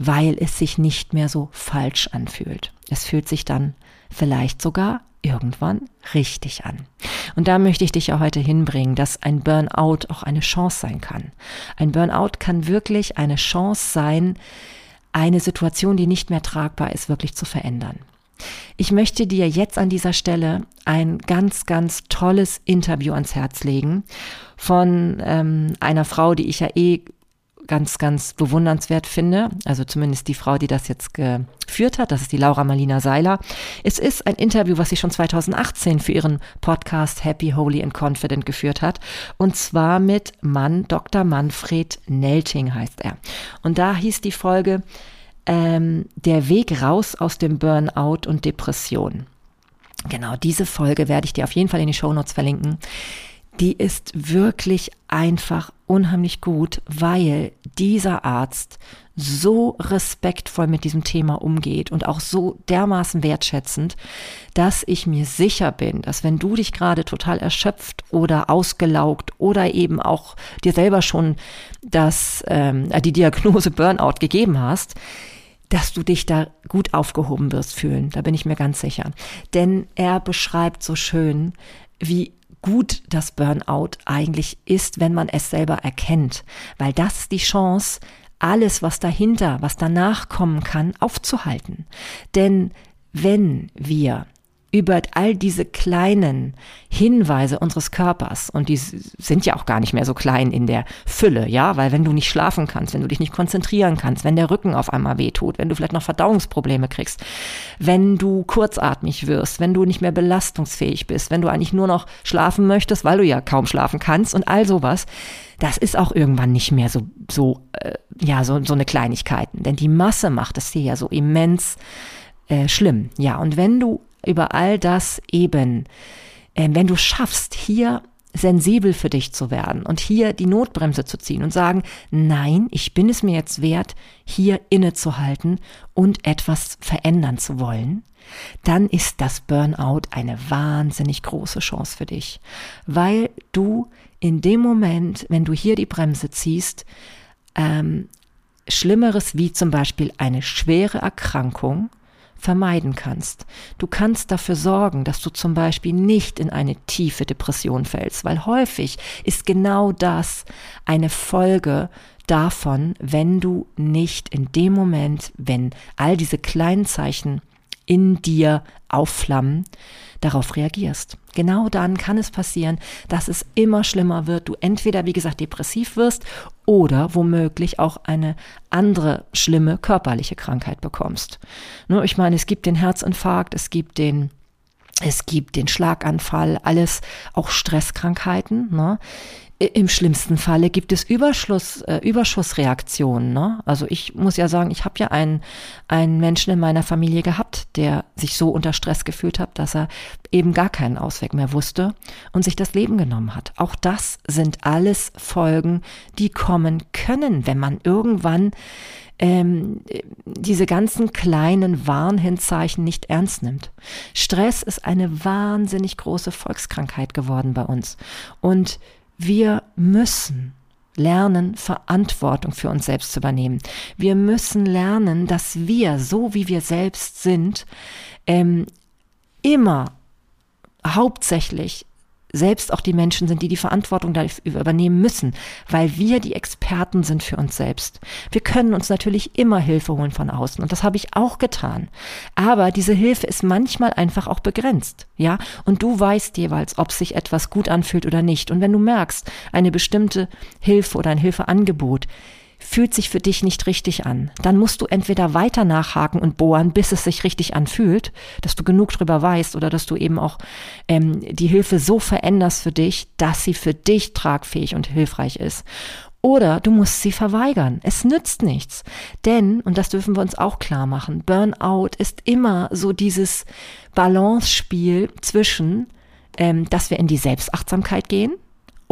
weil es sich nicht mehr so falsch anfühlt. Es fühlt sich dann vielleicht sogar irgendwann richtig an. Und da möchte ich dich ja heute hinbringen, dass ein Burnout auch eine Chance sein kann. Ein Burnout kann wirklich eine Chance sein, eine Situation, die nicht mehr tragbar ist, wirklich zu verändern. Ich möchte dir jetzt an dieser Stelle ein ganz, ganz tolles Interview ans Herz legen von ähm, einer Frau, die ich ja eh ganz, ganz bewundernswert finde, also zumindest die Frau, die das jetzt geführt hat, das ist die Laura Marlina Seiler. Es ist ein Interview, was sie schon 2018 für ihren Podcast Happy, Holy and Confident geführt hat. Und zwar mit Mann Dr. Manfred Nelting heißt er. Und da hieß die Folge ähm, Der Weg raus aus dem Burnout und Depression. Genau, diese Folge werde ich dir auf jeden Fall in die Shownotes verlinken. Die ist wirklich einfach unheimlich gut, weil dieser Arzt so respektvoll mit diesem Thema umgeht und auch so dermaßen wertschätzend, dass ich mir sicher bin, dass wenn du dich gerade total erschöpft oder ausgelaugt oder eben auch dir selber schon das, ähm, die Diagnose Burnout gegeben hast, dass du dich da gut aufgehoben wirst fühlen. Da bin ich mir ganz sicher. Denn er beschreibt so schön, wie gut das Burnout eigentlich ist, wenn man es selber erkennt, weil das die Chance, alles, was dahinter, was danach kommen kann, aufzuhalten. Denn wenn wir über all diese kleinen Hinweise unseres Körpers, und die sind ja auch gar nicht mehr so klein in der Fülle, ja, weil wenn du nicht schlafen kannst, wenn du dich nicht konzentrieren kannst, wenn der Rücken auf einmal wehtut, wenn du vielleicht noch Verdauungsprobleme kriegst, wenn du kurzatmig wirst, wenn du nicht mehr belastungsfähig bist, wenn du eigentlich nur noch schlafen möchtest, weil du ja kaum schlafen kannst und all sowas, das ist auch irgendwann nicht mehr so, so, äh, ja, so, so eine Kleinigkeiten, denn die Masse macht es dir ja so immens äh, schlimm. Ja, und wenn du über all das eben, äh, wenn du schaffst, hier sensibel für dich zu werden und hier die Notbremse zu ziehen und sagen, nein, ich bin es mir jetzt wert, hier innezuhalten und etwas verändern zu wollen, dann ist das Burnout eine wahnsinnig große Chance für dich, weil du in dem Moment, wenn du hier die Bremse ziehst, ähm, Schlimmeres wie zum Beispiel eine schwere Erkrankung vermeiden kannst. Du kannst dafür sorgen, dass du zum Beispiel nicht in eine tiefe Depression fällst, weil häufig ist genau das eine Folge davon, wenn du nicht in dem Moment, wenn all diese kleinen Zeichen in dir aufflammen, darauf reagierst. Genau dann kann es passieren, dass es immer schlimmer wird, du entweder, wie gesagt, depressiv wirst oder womöglich auch eine andere schlimme körperliche Krankheit bekommst. Nur, ich meine, es gibt den Herzinfarkt, es gibt den es gibt den Schlaganfall, alles auch Stresskrankheiten. Ne? Im schlimmsten Falle gibt es Überschuss, äh, Überschussreaktionen. Ne? Also ich muss ja sagen, ich habe ja einen, einen Menschen in meiner Familie gehabt, der sich so unter Stress gefühlt hat, dass er eben gar keinen Ausweg mehr wusste und sich das Leben genommen hat. Auch das sind alles Folgen, die kommen können, wenn man irgendwann ähm, diese ganzen kleinen Warnhinzeichen nicht ernst nimmt. Stress ist eine wahnsinnig große Volkskrankheit geworden bei uns. Und wir müssen lernen, Verantwortung für uns selbst zu übernehmen. Wir müssen lernen, dass wir, so wie wir selbst sind, ähm, immer hauptsächlich selbst auch die Menschen sind, die die Verantwortung dafür übernehmen müssen, weil wir die Experten sind für uns selbst. Wir können uns natürlich immer Hilfe holen von außen und das habe ich auch getan. Aber diese Hilfe ist manchmal einfach auch begrenzt, ja? Und du weißt jeweils, ob sich etwas gut anfühlt oder nicht. Und wenn du merkst, eine bestimmte Hilfe oder ein Hilfeangebot fühlt sich für dich nicht richtig an, dann musst du entweder weiter nachhaken und bohren, bis es sich richtig anfühlt, dass du genug drüber weißt oder dass du eben auch ähm, die Hilfe so veränderst für dich, dass sie für dich tragfähig und hilfreich ist. Oder du musst sie verweigern. Es nützt nichts. Denn, und das dürfen wir uns auch klar machen, Burnout ist immer so dieses Balance-Spiel zwischen, ähm, dass wir in die Selbstachtsamkeit gehen,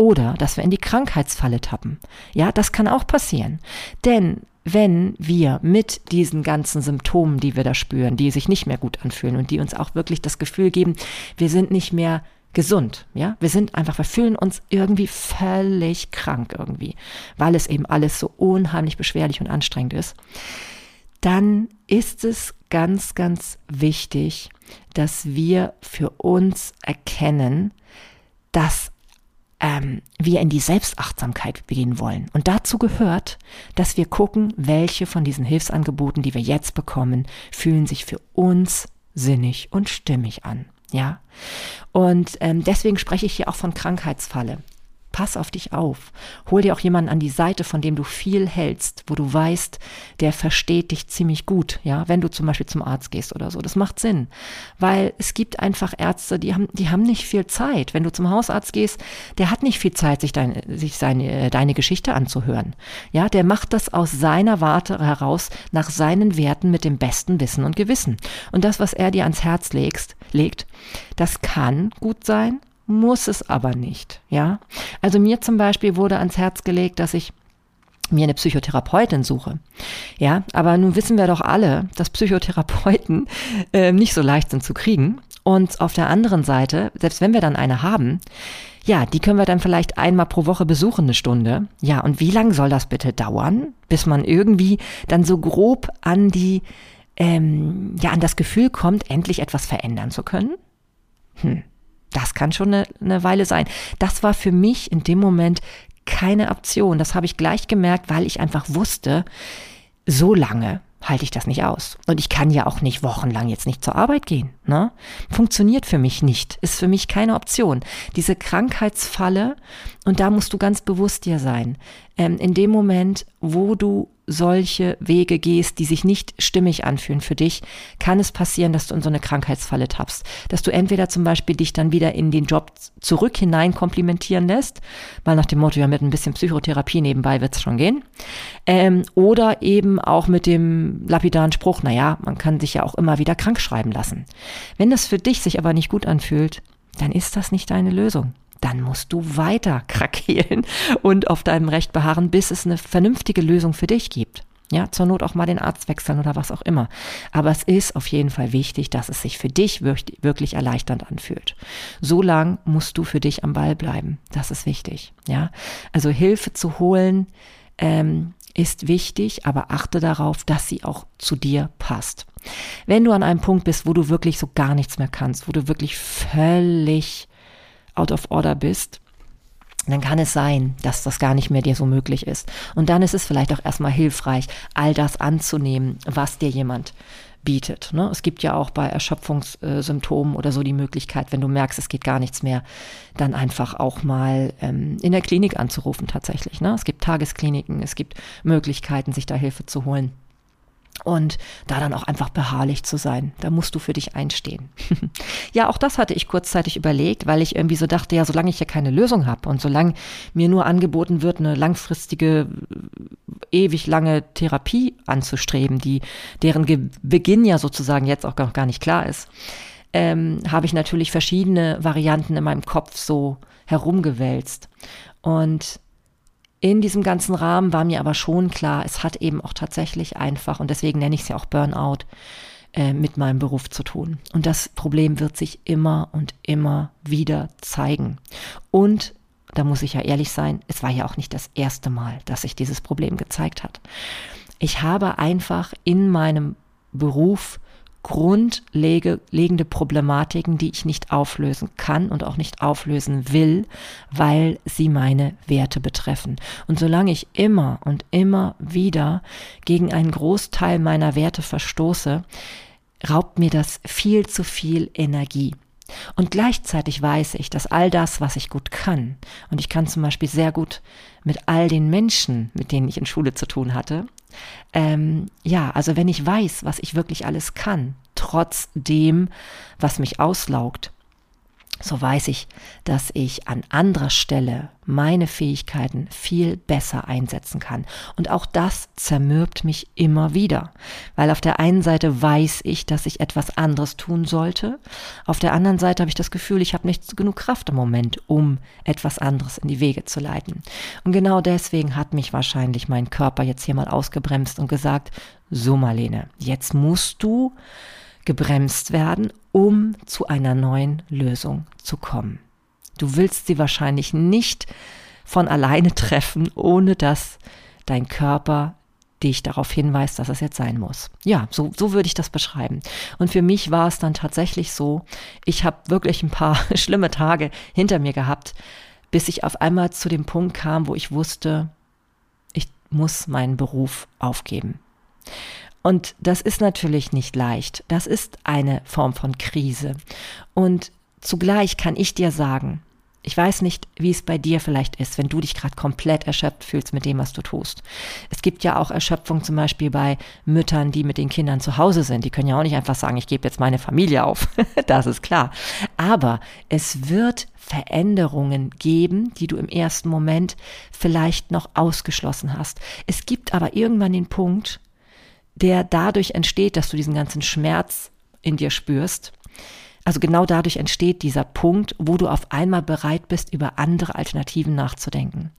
oder dass wir in die Krankheitsfalle tappen. Ja, das kann auch passieren. Denn wenn wir mit diesen ganzen Symptomen, die wir da spüren, die sich nicht mehr gut anfühlen und die uns auch wirklich das Gefühl geben, wir sind nicht mehr gesund, ja, wir sind einfach, wir fühlen uns irgendwie völlig krank irgendwie, weil es eben alles so unheimlich beschwerlich und anstrengend ist, dann ist es ganz, ganz wichtig, dass wir für uns erkennen, dass ähm, wir in die Selbstachtsamkeit gehen wollen. Und dazu gehört, dass wir gucken, welche von diesen Hilfsangeboten, die wir jetzt bekommen, fühlen sich für uns sinnig und stimmig an. Ja. Und ähm, deswegen spreche ich hier auch von Krankheitsfalle. Pass auf dich auf. Hol dir auch jemanden an die Seite, von dem du viel hältst, wo du weißt, der versteht dich ziemlich gut, ja, wenn du zum Beispiel zum Arzt gehst oder so. Das macht Sinn. Weil es gibt einfach Ärzte, die haben, die haben nicht viel Zeit. Wenn du zum Hausarzt gehst, der hat nicht viel Zeit, sich, dein, sich seine, deine Geschichte anzuhören. Ja, der macht das aus seiner Warte heraus, nach seinen Werten mit dem besten Wissen und Gewissen. Und das, was er dir ans Herz legst, legt, das kann gut sein, muss es aber nicht, ja. Also mir zum Beispiel wurde ans Herz gelegt, dass ich mir eine Psychotherapeutin suche. Ja, aber nun wissen wir doch alle, dass Psychotherapeuten äh, nicht so leicht sind zu kriegen. Und auf der anderen Seite, selbst wenn wir dann eine haben, ja, die können wir dann vielleicht einmal pro Woche besuchen, eine Stunde. Ja, und wie lange soll das bitte dauern, bis man irgendwie dann so grob an die, ähm, ja, an das Gefühl kommt, endlich etwas verändern zu können? Hm, das kann schon eine, eine Weile sein. Das war für mich in dem Moment keine Option. Das habe ich gleich gemerkt, weil ich einfach wusste, so lange halte ich das nicht aus. Und ich kann ja auch nicht wochenlang jetzt nicht zur Arbeit gehen. Ne? Funktioniert für mich nicht, ist für mich keine Option. Diese Krankheitsfalle, und da musst du ganz bewusst dir sein, ähm, in dem Moment, wo du solche Wege gehst, die sich nicht stimmig anfühlen für dich, kann es passieren, dass du in so eine Krankheitsfalle tappst. Dass du entweder zum Beispiel dich dann wieder in den Job zurück hinein komplimentieren lässt, mal nach dem Motto, ja, mit ein bisschen Psychotherapie nebenbei wird's schon gehen. Ähm, oder eben auch mit dem lapidaren Spruch, naja, man kann sich ja auch immer wieder krank schreiben lassen. Wenn das für dich sich aber nicht gut anfühlt, dann ist das nicht deine Lösung dann musst du weiter krakeelen und auf deinem Recht beharren, bis es eine vernünftige Lösung für dich gibt. Ja, zur Not auch mal den Arzt wechseln oder was auch immer. Aber es ist auf jeden Fall wichtig, dass es sich für dich wirklich erleichternd anfühlt. So lang musst du für dich am Ball bleiben. Das ist wichtig. Ja, also Hilfe zu holen ähm, ist wichtig, aber achte darauf, dass sie auch zu dir passt. Wenn du an einem Punkt bist, wo du wirklich so gar nichts mehr kannst, wo du wirklich völlig out of order bist, dann kann es sein, dass das gar nicht mehr dir so möglich ist. Und dann ist es vielleicht auch erstmal hilfreich, all das anzunehmen, was dir jemand bietet. Ne? Es gibt ja auch bei Erschöpfungssymptomen oder so die Möglichkeit, wenn du merkst, es geht gar nichts mehr, dann einfach auch mal ähm, in der Klinik anzurufen tatsächlich. Ne? Es gibt Tageskliniken, es gibt Möglichkeiten, sich da Hilfe zu holen und da dann auch einfach beharrlich zu sein. Da musst du für dich einstehen. ja, auch das hatte ich kurzzeitig überlegt, weil ich irgendwie so dachte, ja, solange ich ja keine Lösung habe und solange mir nur angeboten wird, eine langfristige, ewig lange Therapie anzustreben, die deren Ge Beginn ja sozusagen jetzt auch noch gar nicht klar ist, ähm, habe ich natürlich verschiedene Varianten in meinem Kopf so herumgewälzt. Und in diesem ganzen Rahmen war mir aber schon klar, es hat eben auch tatsächlich einfach, und deswegen nenne ich es ja auch Burnout, äh, mit meinem Beruf zu tun. Und das Problem wird sich immer und immer wieder zeigen. Und da muss ich ja ehrlich sein, es war ja auch nicht das erste Mal, dass sich dieses Problem gezeigt hat. Ich habe einfach in meinem Beruf grundlegende Problematiken, die ich nicht auflösen kann und auch nicht auflösen will, weil sie meine Werte betreffen. Und solange ich immer und immer wieder gegen einen Großteil meiner Werte verstoße, raubt mir das viel zu viel Energie. Und gleichzeitig weiß ich, dass all das, was ich gut kann, und ich kann zum Beispiel sehr gut mit all den Menschen, mit denen ich in Schule zu tun hatte, ähm, ja, also wenn ich weiß, was ich wirklich alles kann, trotz dem, was mich auslaugt, so weiß ich, dass ich an anderer Stelle meine Fähigkeiten viel besser einsetzen kann. Und auch das zermürbt mich immer wieder, weil auf der einen Seite weiß ich, dass ich etwas anderes tun sollte, auf der anderen Seite habe ich das Gefühl, ich habe nicht genug Kraft im Moment, um etwas anderes in die Wege zu leiten. Und genau deswegen hat mich wahrscheinlich mein Körper jetzt hier mal ausgebremst und gesagt, so Marlene, jetzt musst du gebremst werden, um zu einer neuen Lösung zu kommen. Du willst sie wahrscheinlich nicht von alleine treffen, ohne dass dein Körper dich darauf hinweist, dass es jetzt sein muss. Ja, so, so würde ich das beschreiben. Und für mich war es dann tatsächlich so, ich habe wirklich ein paar schlimme Tage hinter mir gehabt, bis ich auf einmal zu dem Punkt kam, wo ich wusste, ich muss meinen Beruf aufgeben. Und das ist natürlich nicht leicht. Das ist eine Form von Krise. Und zugleich kann ich dir sagen, ich weiß nicht, wie es bei dir vielleicht ist, wenn du dich gerade komplett erschöpft fühlst mit dem, was du tust. Es gibt ja auch Erschöpfung zum Beispiel bei Müttern, die mit den Kindern zu Hause sind. Die können ja auch nicht einfach sagen, ich gebe jetzt meine Familie auf. das ist klar. Aber es wird Veränderungen geben, die du im ersten Moment vielleicht noch ausgeschlossen hast. Es gibt aber irgendwann den Punkt, der dadurch entsteht, dass du diesen ganzen Schmerz in dir spürst, also genau dadurch entsteht dieser Punkt, wo du auf einmal bereit bist, über andere Alternativen nachzudenken.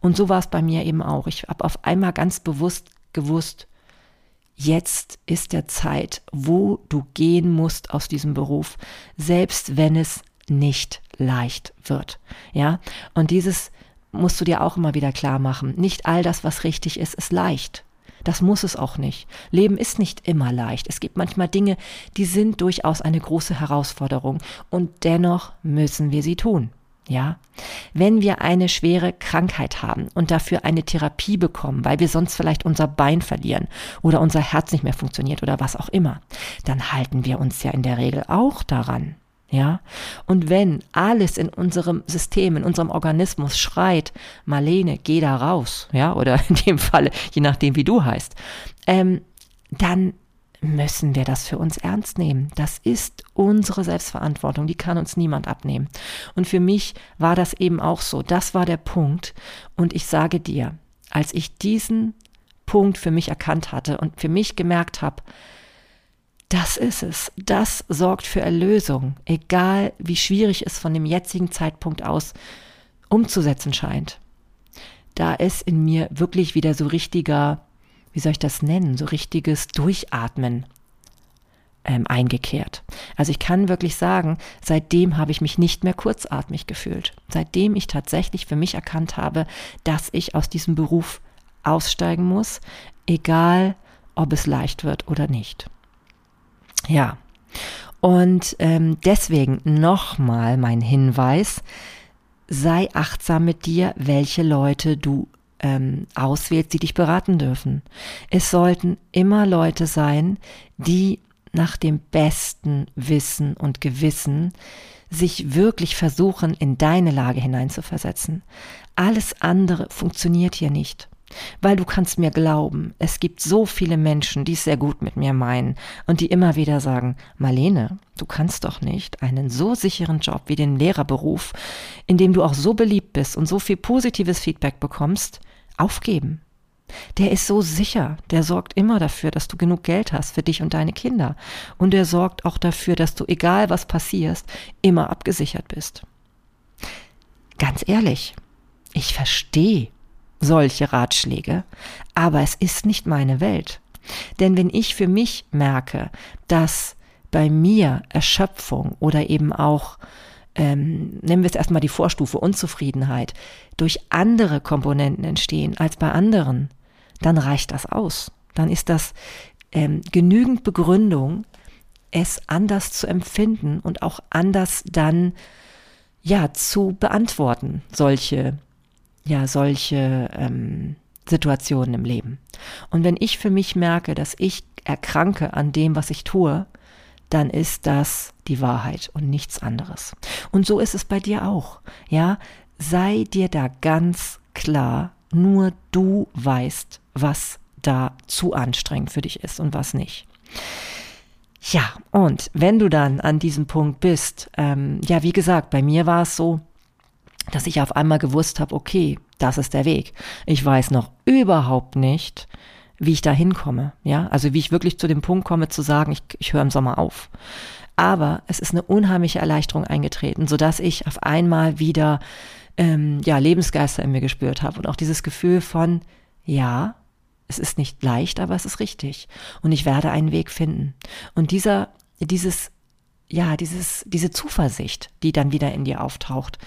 Und so war es bei mir eben auch. Ich habe auf einmal ganz bewusst gewusst, jetzt ist der Zeit, wo du gehen musst aus diesem Beruf, selbst wenn es nicht leicht wird. Ja, und dieses musst du dir auch immer wieder klar machen. Nicht all das, was richtig ist, ist leicht. Das muss es auch nicht. Leben ist nicht immer leicht. Es gibt manchmal Dinge, die sind durchaus eine große Herausforderung und dennoch müssen wir sie tun. Ja, wenn wir eine schwere Krankheit haben und dafür eine Therapie bekommen, weil wir sonst vielleicht unser Bein verlieren oder unser Herz nicht mehr funktioniert oder was auch immer, dann halten wir uns ja in der Regel auch daran. Ja, und wenn alles in unserem System, in unserem Organismus schreit, Marlene, geh da raus, ja, oder in dem Falle, je nachdem, wie du heißt, ähm, dann müssen wir das für uns ernst nehmen. Das ist unsere Selbstverantwortung, die kann uns niemand abnehmen. Und für mich war das eben auch so. Das war der Punkt. Und ich sage dir, als ich diesen Punkt für mich erkannt hatte und für mich gemerkt habe, das ist es. Das sorgt für Erlösung, egal wie schwierig es von dem jetzigen Zeitpunkt aus umzusetzen scheint. Da ist in mir wirklich wieder so richtiger wie soll ich das nennen, so richtiges Durchatmen ähm, eingekehrt. Also ich kann wirklich sagen, seitdem habe ich mich nicht mehr kurzatmig gefühlt. Seitdem ich tatsächlich für mich erkannt habe, dass ich aus diesem Beruf aussteigen muss, egal ob es leicht wird oder nicht. Ja, und ähm, deswegen nochmal mein Hinweis, sei achtsam mit dir, welche Leute du ähm, auswählst, die dich beraten dürfen. Es sollten immer Leute sein, die nach dem besten Wissen und Gewissen sich wirklich versuchen, in deine Lage hineinzuversetzen. Alles andere funktioniert hier nicht. Weil du kannst mir glauben, es gibt so viele Menschen, die es sehr gut mit mir meinen und die immer wieder sagen, Marlene, du kannst doch nicht einen so sicheren Job wie den Lehrerberuf, in dem du auch so beliebt bist und so viel positives Feedback bekommst, aufgeben. Der ist so sicher, der sorgt immer dafür, dass du genug Geld hast für dich und deine Kinder. Und er sorgt auch dafür, dass du, egal was passiert, immer abgesichert bist. Ganz ehrlich, ich verstehe solche Ratschläge, aber es ist nicht meine Welt. Denn wenn ich für mich merke, dass bei mir Erschöpfung oder eben auch ähm, nennen wir es erstmal die Vorstufe Unzufriedenheit, durch andere Komponenten entstehen als bei anderen, dann reicht das aus. Dann ist das ähm, genügend Begründung, es anders zu empfinden und auch anders dann ja zu beantworten, solche, ja, solche ähm, Situationen im Leben. Und wenn ich für mich merke, dass ich erkranke an dem, was ich tue, dann ist das die Wahrheit und nichts anderes. Und so ist es bei dir auch. Ja, sei dir da ganz klar, nur du weißt, was da zu anstrengend für dich ist und was nicht. Ja, und wenn du dann an diesem Punkt bist, ähm, ja, wie gesagt, bei mir war es so, dass ich auf einmal gewusst habe, okay, das ist der Weg. Ich weiß noch überhaupt nicht, wie ich da hinkomme. Ja, also wie ich wirklich zu dem Punkt komme zu sagen, ich, ich höre im Sommer auf. Aber es ist eine unheimliche Erleichterung eingetreten, sodass ich auf einmal wieder ähm, ja, Lebensgeister in mir gespürt habe und auch dieses Gefühl von, ja, es ist nicht leicht, aber es ist richtig. Und ich werde einen Weg finden. Und dieser, dieses ja, dieses, diese Zuversicht, die dann wieder in dir auftaucht,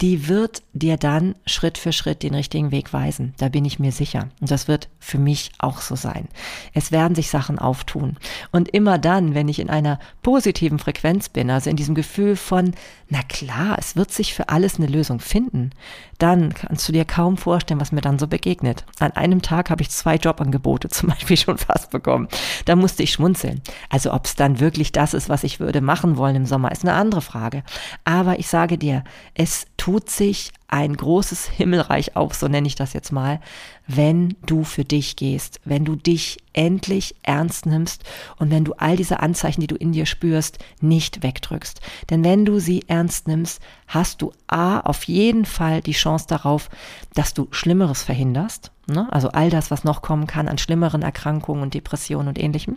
die wird dir dann Schritt für Schritt den richtigen Weg weisen. Da bin ich mir sicher. Und das wird für mich auch so sein. Es werden sich Sachen auftun. Und immer dann, wenn ich in einer positiven Frequenz bin, also in diesem Gefühl von, na klar, es wird sich für alles eine Lösung finden, dann kannst du dir kaum vorstellen, was mir dann so begegnet. An einem Tag habe ich zwei Jobangebote zum Beispiel schon fast bekommen. Da musste ich schmunzeln. Also ob es dann wirklich das ist, was ich würde machen wollen im Sommer, ist eine andere Frage. Aber ich sage dir, es tut sich ein großes Himmelreich auf, so nenne ich das jetzt mal, wenn du für dich gehst, wenn du dich endlich ernst nimmst und wenn du all diese Anzeichen, die du in dir spürst, nicht wegdrückst. Denn wenn du sie ernst nimmst, hast du A, auf jeden Fall die Chance darauf, dass du Schlimmeres verhinderst, ne? also all das, was noch kommen kann an schlimmeren Erkrankungen und Depressionen und ähnlichem.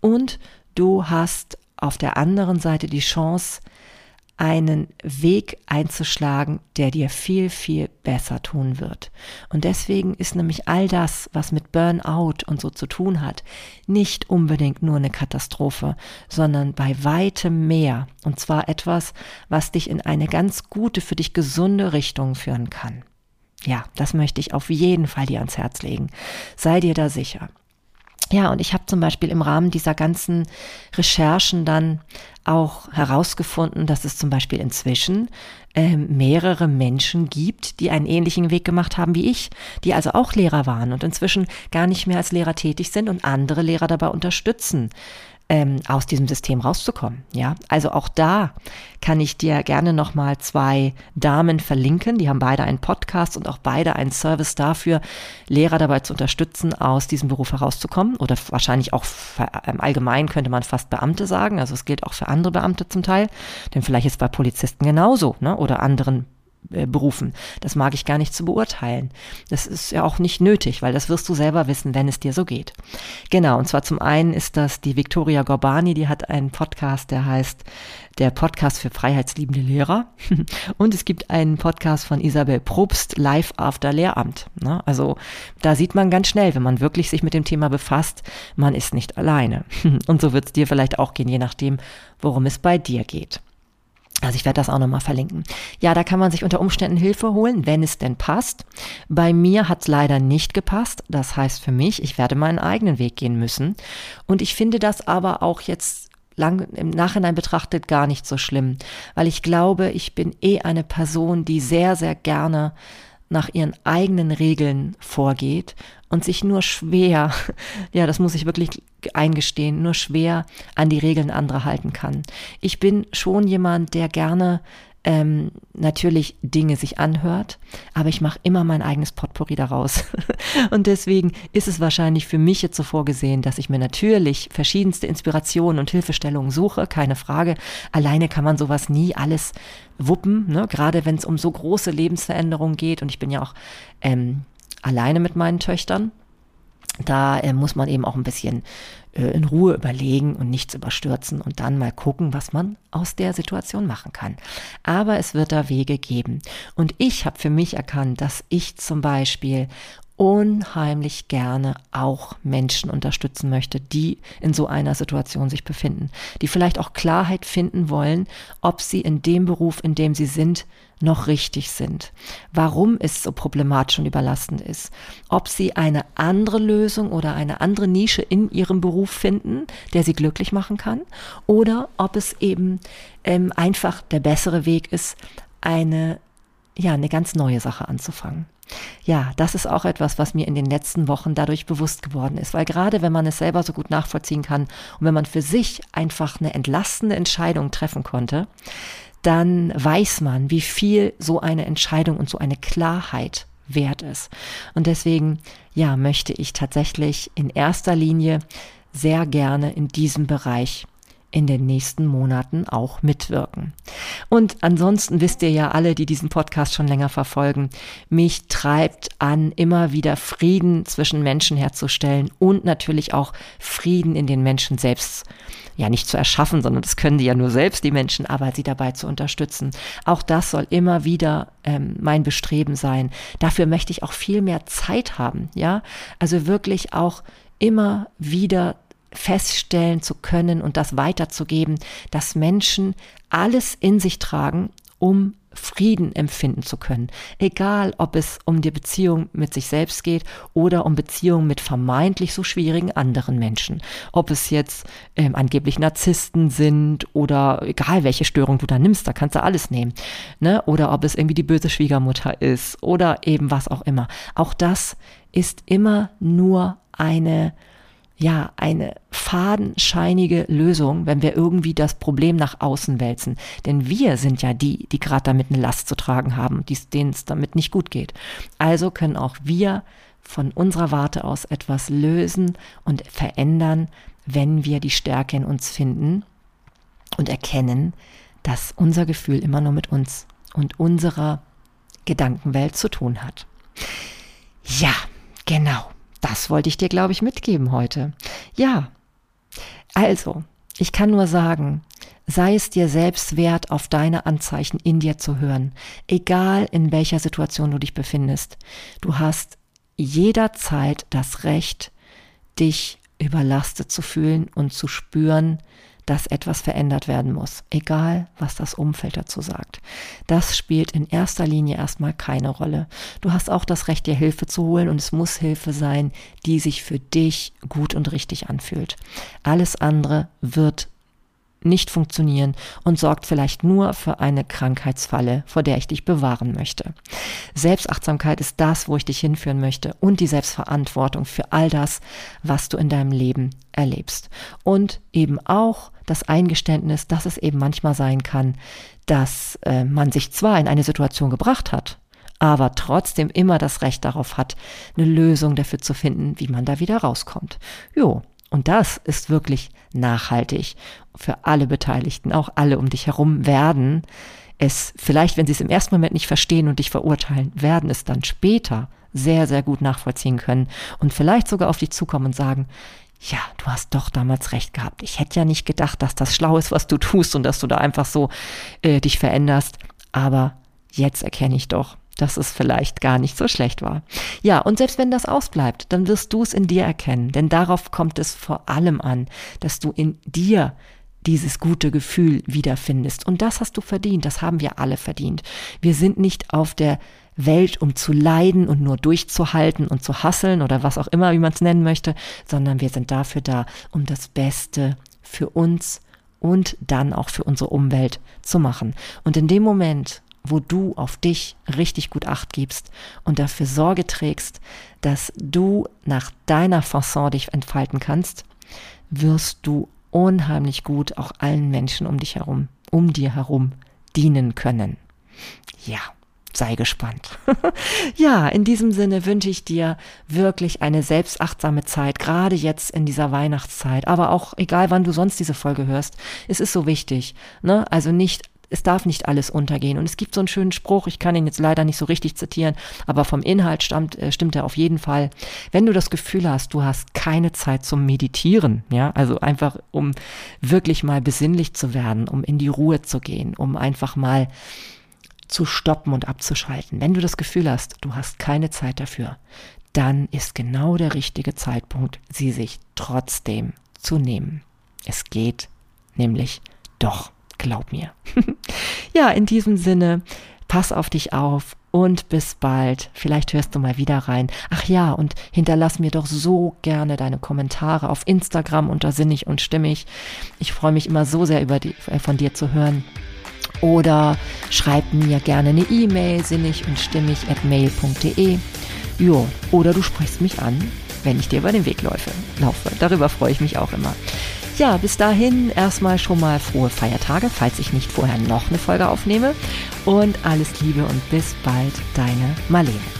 Und du hast auf der anderen Seite die Chance, einen Weg einzuschlagen, der dir viel, viel besser tun wird. Und deswegen ist nämlich all das, was mit Burnout und so zu tun hat, nicht unbedingt nur eine Katastrophe, sondern bei weitem mehr. Und zwar etwas, was dich in eine ganz gute, für dich gesunde Richtung führen kann. Ja, das möchte ich auf jeden Fall dir ans Herz legen. Sei dir da sicher. Ja, und ich habe zum Beispiel im Rahmen dieser ganzen Recherchen dann auch herausgefunden, dass es zum Beispiel inzwischen äh, mehrere Menschen gibt, die einen ähnlichen Weg gemacht haben wie ich, die also auch Lehrer waren und inzwischen gar nicht mehr als Lehrer tätig sind und andere Lehrer dabei unterstützen, ähm, aus diesem System rauszukommen. Ja, also auch da kann ich dir gerne nochmal zwei Damen verlinken. Die haben beide einen Podcast und auch beide einen Service dafür, Lehrer dabei zu unterstützen, aus diesem Beruf herauszukommen. Oder wahrscheinlich auch ähm, allgemein könnte man fast Beamte sagen. Also es gilt auch für andere Beamte zum Teil. Denn vielleicht ist bei Polizisten genauso, ne? Oder anderen berufen. Das mag ich gar nicht zu beurteilen. Das ist ja auch nicht nötig, weil das wirst du selber wissen, wenn es dir so geht. Genau, und zwar zum einen ist das die Victoria Gorbani, die hat einen Podcast, der heißt der Podcast für freiheitsliebende Lehrer. Und es gibt einen Podcast von Isabel Probst, Live After Lehramt. Ne? Also da sieht man ganz schnell, wenn man wirklich sich mit dem Thema befasst, man ist nicht alleine. Und so wird es dir vielleicht auch gehen, je nachdem, worum es bei dir geht. Also ich werde das auch nochmal verlinken. Ja, da kann man sich unter Umständen Hilfe holen, wenn es denn passt. Bei mir hat es leider nicht gepasst. Das heißt für mich, ich werde meinen eigenen Weg gehen müssen. Und ich finde das aber auch jetzt lang im Nachhinein betrachtet gar nicht so schlimm, weil ich glaube, ich bin eh eine Person, die sehr, sehr gerne nach ihren eigenen Regeln vorgeht und sich nur schwer, ja, das muss ich wirklich eingestehen, nur schwer an die Regeln anderer halten kann. Ich bin schon jemand, der gerne ähm, natürlich Dinge sich anhört, aber ich mache immer mein eigenes Potpourri daraus. und deswegen ist es wahrscheinlich für mich jetzt so vorgesehen, dass ich mir natürlich verschiedenste Inspirationen und Hilfestellungen suche, keine Frage. Alleine kann man sowas nie alles wuppen, ne? gerade wenn es um so große Lebensveränderungen geht. Und ich bin ja auch ähm, alleine mit meinen Töchtern. Da äh, muss man eben auch ein bisschen äh, in Ruhe überlegen und nichts überstürzen und dann mal gucken, was man aus der Situation machen kann. Aber es wird da Wege geben. Und ich habe für mich erkannt, dass ich zum Beispiel unheimlich gerne auch Menschen unterstützen möchte, die in so einer Situation sich befinden, die vielleicht auch Klarheit finden wollen, ob sie in dem Beruf, in dem sie sind, noch richtig sind, warum es so problematisch und überlastend ist, ob sie eine andere Lösung oder eine andere Nische in ihrem Beruf finden, der sie glücklich machen kann, oder ob es eben ähm, einfach der bessere Weg ist, eine ja eine ganz neue Sache anzufangen. Ja, das ist auch etwas, was mir in den letzten Wochen dadurch bewusst geworden ist, weil gerade wenn man es selber so gut nachvollziehen kann und wenn man für sich einfach eine entlastende Entscheidung treffen konnte, dann weiß man, wie viel so eine Entscheidung und so eine Klarheit wert ist. Und deswegen, ja, möchte ich tatsächlich in erster Linie sehr gerne in diesem Bereich in den nächsten Monaten auch mitwirken. Und ansonsten wisst ihr ja alle, die diesen Podcast schon länger verfolgen, mich treibt an, immer wieder Frieden zwischen Menschen herzustellen und natürlich auch Frieden in den Menschen selbst ja nicht zu erschaffen, sondern das können die ja nur selbst, die Menschen, aber sie dabei zu unterstützen. Auch das soll immer wieder ähm, mein Bestreben sein. Dafür möchte ich auch viel mehr Zeit haben, ja. Also wirklich auch immer wieder feststellen zu können und das weiterzugeben, dass Menschen alles in sich tragen, um Frieden empfinden zu können. Egal, ob es um die Beziehung mit sich selbst geht oder um Beziehungen mit vermeintlich so schwierigen anderen Menschen. Ob es jetzt ähm, angeblich Narzissten sind oder egal, welche Störung du da nimmst, da kannst du alles nehmen. Ne? Oder ob es irgendwie die böse Schwiegermutter ist oder eben was auch immer. Auch das ist immer nur eine ja, eine fadenscheinige Lösung, wenn wir irgendwie das Problem nach außen wälzen. Denn wir sind ja die, die gerade damit eine Last zu tragen haben, denen es damit nicht gut geht. Also können auch wir von unserer Warte aus etwas lösen und verändern, wenn wir die Stärke in uns finden und erkennen, dass unser Gefühl immer nur mit uns und unserer Gedankenwelt zu tun hat. Ja, genau das wollte ich dir, glaube ich, mitgeben heute. Ja, also, Ich kann nur sagen, sei es dir selbst wert, auf deine Anzeichen in dir zu hören, egal in welcher Situation du dich befindest. Du hast jederzeit das Recht, dich überlastet zu fühlen und zu spüren, dass etwas verändert werden muss, egal was das Umfeld dazu sagt. Das spielt in erster Linie erstmal keine Rolle. Du hast auch das Recht, dir Hilfe zu holen und es muss Hilfe sein, die sich für dich gut und richtig anfühlt. Alles andere wird nicht funktionieren und sorgt vielleicht nur für eine Krankheitsfalle, vor der ich dich bewahren möchte. Selbstachtsamkeit ist das, wo ich dich hinführen möchte und die Selbstverantwortung für all das, was du in deinem Leben erlebst. Und eben auch das Eingeständnis, dass es eben manchmal sein kann, dass äh, man sich zwar in eine Situation gebracht hat, aber trotzdem immer das Recht darauf hat, eine Lösung dafür zu finden, wie man da wieder rauskommt. Jo, und das ist wirklich nachhaltig für alle Beteiligten, auch alle um dich herum werden es vielleicht, wenn sie es im ersten Moment nicht verstehen und dich verurteilen, werden es dann später sehr, sehr gut nachvollziehen können und vielleicht sogar auf dich zukommen und sagen, ja, du hast doch damals recht gehabt. Ich hätte ja nicht gedacht, dass das schlau ist, was du tust und dass du da einfach so äh, dich veränderst. Aber jetzt erkenne ich doch, dass es vielleicht gar nicht so schlecht war. Ja, und selbst wenn das ausbleibt, dann wirst du es in dir erkennen, denn darauf kommt es vor allem an, dass du in dir dieses gute Gefühl wiederfindest. Und das hast du verdient, das haben wir alle verdient. Wir sind nicht auf der Welt, um zu leiden und nur durchzuhalten und zu hasseln oder was auch immer, wie man es nennen möchte, sondern wir sind dafür da, um das Beste für uns und dann auch für unsere Umwelt zu machen. Und in dem Moment, wo du auf dich richtig gut acht gibst und dafür Sorge trägst, dass du nach deiner Fasson dich entfalten kannst, wirst du unheimlich gut auch allen Menschen um dich herum, um dir herum dienen können. Ja, sei gespannt. ja, in diesem Sinne wünsche ich dir wirklich eine selbstachtsame Zeit, gerade jetzt in dieser Weihnachtszeit, aber auch egal wann du sonst diese Folge hörst, es ist so wichtig, ne? Also nicht es darf nicht alles untergehen. Und es gibt so einen schönen Spruch, ich kann ihn jetzt leider nicht so richtig zitieren, aber vom Inhalt stammt, äh, stimmt er auf jeden Fall. Wenn du das Gefühl hast, du hast keine Zeit zum Meditieren, ja, also einfach um wirklich mal besinnlich zu werden, um in die Ruhe zu gehen, um einfach mal zu stoppen und abzuschalten. Wenn du das Gefühl hast, du hast keine Zeit dafür, dann ist genau der richtige Zeitpunkt, sie sich trotzdem zu nehmen. Es geht nämlich doch. Glaub mir. ja, in diesem Sinne, pass auf dich auf und bis bald. Vielleicht hörst du mal wieder rein. Ach ja, und hinterlass mir doch so gerne deine Kommentare auf Instagram unter Sinnig und Stimmig. Ich freue mich immer so sehr über die, äh, von dir zu hören. Oder schreib mir gerne eine E-Mail, sinnig und stimmig at mail.de. Jo, oder du sprichst mich an, wenn ich dir über den Weg laufe. laufe. Darüber freue ich mich auch immer. Ja, bis dahin erstmal schon mal frohe Feiertage, falls ich nicht vorher noch eine Folge aufnehme. Und alles Liebe und bis bald, deine Marlene.